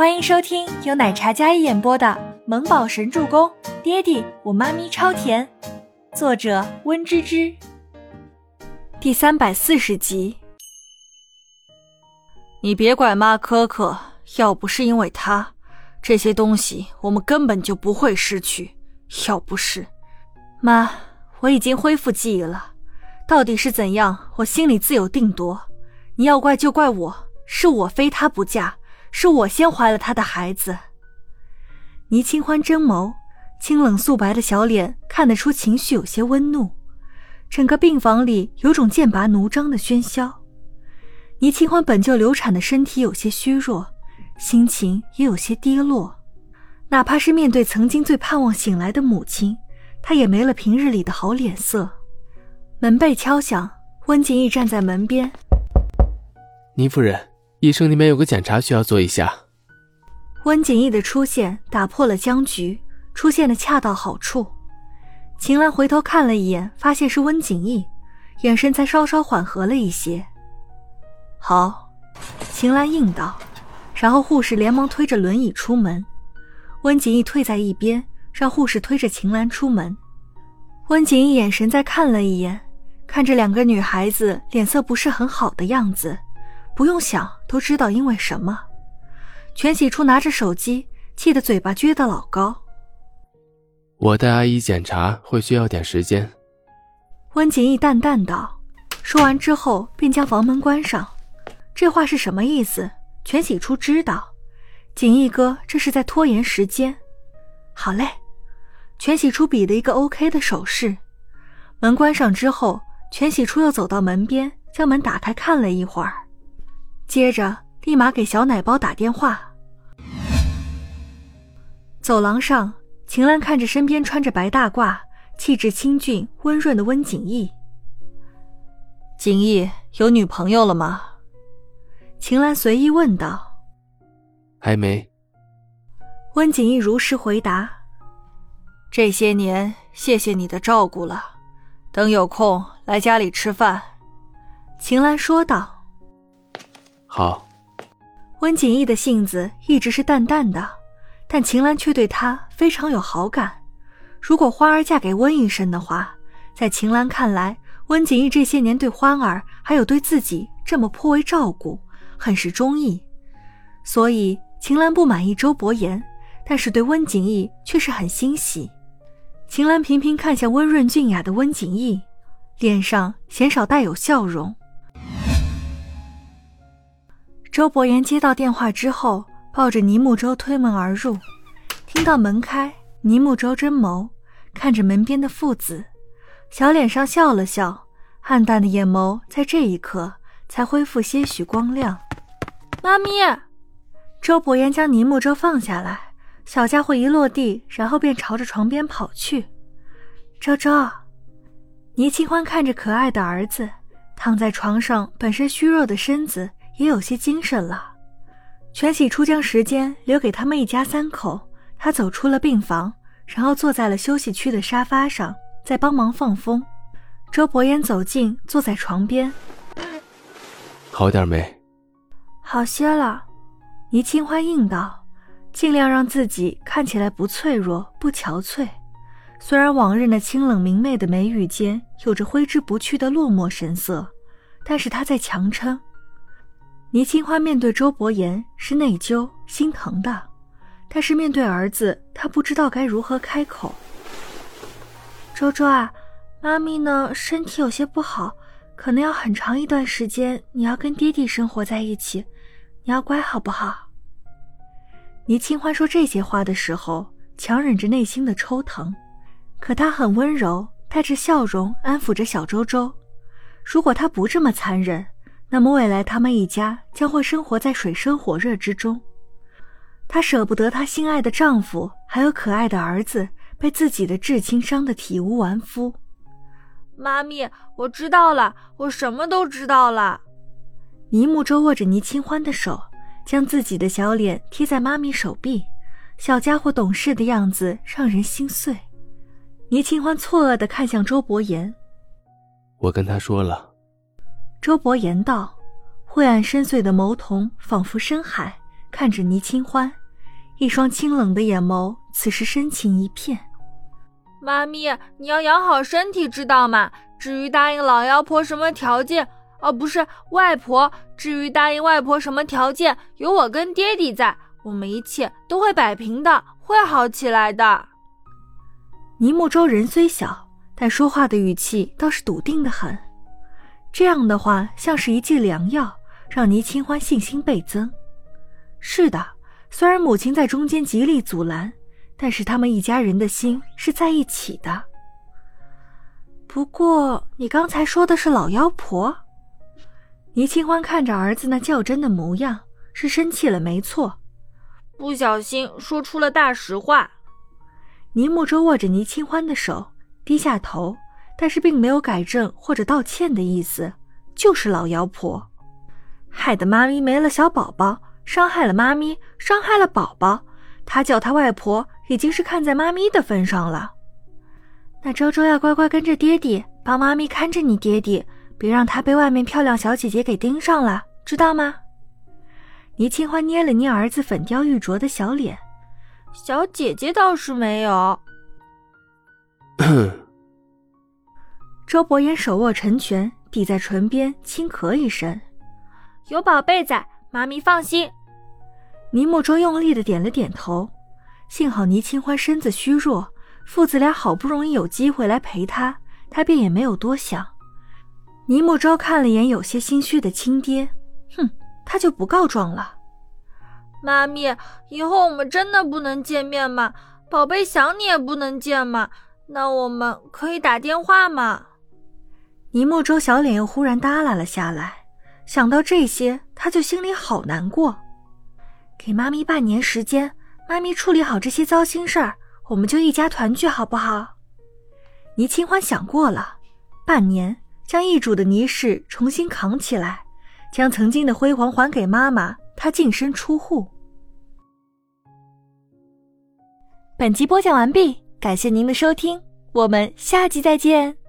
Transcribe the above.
欢迎收听由奶茶嘉一演播的《萌宝神助攻》，爹地我妈咪超甜，作者温芝芝。第三百四十集。你别怪妈苛刻，要不是因为她，这些东西我们根本就不会失去。要不是，妈，我已经恢复记忆了，到底是怎样，我心里自有定夺。你要怪就怪我，是我非她不嫁。是我先怀了他的孩子。倪清欢睁眸，清冷素白的小脸看得出情绪有些温怒。整个病房里有种剑拔弩张的喧嚣。倪清欢本就流产的身体有些虚弱，心情也有些低落。哪怕是面对曾经最盼望醒来的母亲，她也没了平日里的好脸色。门被敲响，温景逸站在门边。倪夫人。医生那边有个检查需要做一下。温景逸的出现打破了僵局，出现的恰到好处。秦岚回头看了一眼，发现是温景逸，眼神才稍稍缓和了一些。好，秦岚应道，然后护士连忙推着轮椅出门。温景逸退在一边，让护士推着秦岚出门。温景逸眼神再看了一眼，看着两个女孩子脸色不是很好的样子。不用想都知道因为什么。全喜初拿着手机，气得嘴巴撅得老高。我带阿姨检查会需要点时间。温景逸淡淡道，说完之后便将房门关上。这话是什么意思？全喜初知道，景逸哥这是在拖延时间。好嘞，全喜初比了一个 OK 的手势。门关上之后，全喜初又走到门边，将门打开看了一会儿。接着，立马给小奶包打电话。走廊上，秦岚看着身边穿着白大褂、气质清俊温润的温景逸。景逸有女朋友了吗？秦岚随意问道。还没。温景逸如实回答。这些年，谢谢你的照顾了，等有空来家里吃饭。秦岚说道。好，温景逸的性子一直是淡淡的，但秦岚却对他非常有好感。如果花儿嫁给温医生的话，在秦岚看来，温景逸这些年对欢儿还有对自己这么颇为照顾，很是中意。所以秦岚不满意周伯言，但是对温景逸却是很欣喜。秦岚频频看向温润俊雅的温景逸，脸上鲜少带有笑容。周伯言接到电话之后，抱着倪木舟推门而入。听到门开，倪木舟睁眸看着门边的父子，小脸上笑了笑，暗淡的眼眸在这一刻才恢复些许光亮。妈咪，周伯言将倪木舟放下来，小家伙一落地，然后便朝着床边跑去。周周，倪清欢看着可爱的儿子躺在床上，本身虚弱的身子。也有些精神了。全喜初将时间留给他们一家三口，他走出了病房，然后坐在了休息区的沙发上，在帮忙放风。周伯言走近，坐在床边。好点没？好些了。倪清欢应道，尽量让自己看起来不脆弱、不憔悴。虽然往日那清冷明媚的眉宇间有着挥之不去的落寞神色，但是他在强撑。倪清欢面对周伯言是内疚、心疼的，但是面对儿子，她不知道该如何开口。周周啊，妈咪呢身体有些不好，可能要很长一段时间，你要跟爹地生活在一起，你要乖好不好？倪清欢说这些话的时候，强忍着内心的抽疼，可她很温柔，带着笑容安抚着小周周。如果她不这么残忍。那么未来，他们一家将会生活在水深火热之中。她舍不得她心爱的丈夫，还有可爱的儿子被自己的至亲伤得体无完肤。妈咪，我知道了，我什么都知道了。倪木舟握着倪清欢的手，将自己的小脸贴在妈咪手臂，小家伙懂事的样子让人心碎。倪清欢错愕地看向周伯言：“我跟他说了。”周伯言道：“晦暗深邃的眸瞳仿佛深海，看着倪清欢，一双清冷的眼眸此时深情一片。妈咪，你要养好身体，知道吗？至于答应老妖婆什么条件，哦，不是外婆，至于答应外婆什么条件，有我跟爹地在，我们一切都会摆平的，会好起来的。倪木舟人虽小，但说话的语气倒是笃定的很。这样的话像是一剂良药，让倪清欢信心倍增。是的，虽然母亲在中间极力阻拦。但是他们一家人的心是在一起的。不过你刚才说的是老妖婆，倪清欢看着儿子那较真的模样，是生气了，没错。不小心说出了大实话。倪木舟握着倪清欢的手，低下头，但是并没有改正或者道歉的意思，就是老妖婆，害得妈咪没了小宝宝，伤害了妈咪，伤害了宝宝。他叫他外婆。已经是看在妈咪的份上了，那周周要乖乖跟着爹地，帮妈咪看着你爹地，别让他被外面漂亮小姐姐给盯上了，知道吗？倪清欢捏了捏儿子粉雕玉琢的小脸，小姐姐倒是没有。周伯言手握成拳抵在唇边，轻咳一声：“有宝贝在，妈咪放心。”倪木舟用力的点了点头。幸好倪清欢身子虚弱，父子俩好不容易有机会来陪他，他便也没有多想。倪木舟看了眼有些心虚的亲爹，哼，他就不告状了。妈咪，以后我们真的不能见面吗？宝贝想你也不能见吗？那我们可以打电话吗？倪木舟小脸又忽然耷拉了下来，想到这些，他就心里好难过。给妈咪半年时间。妈咪处理好这些糟心事儿，我们就一家团聚，好不好？倪清欢想过了，半年将易主的倪氏重新扛起来，将曾经的辉煌还给妈妈，她净身出户。本集播讲完毕，感谢您的收听，我们下集再见。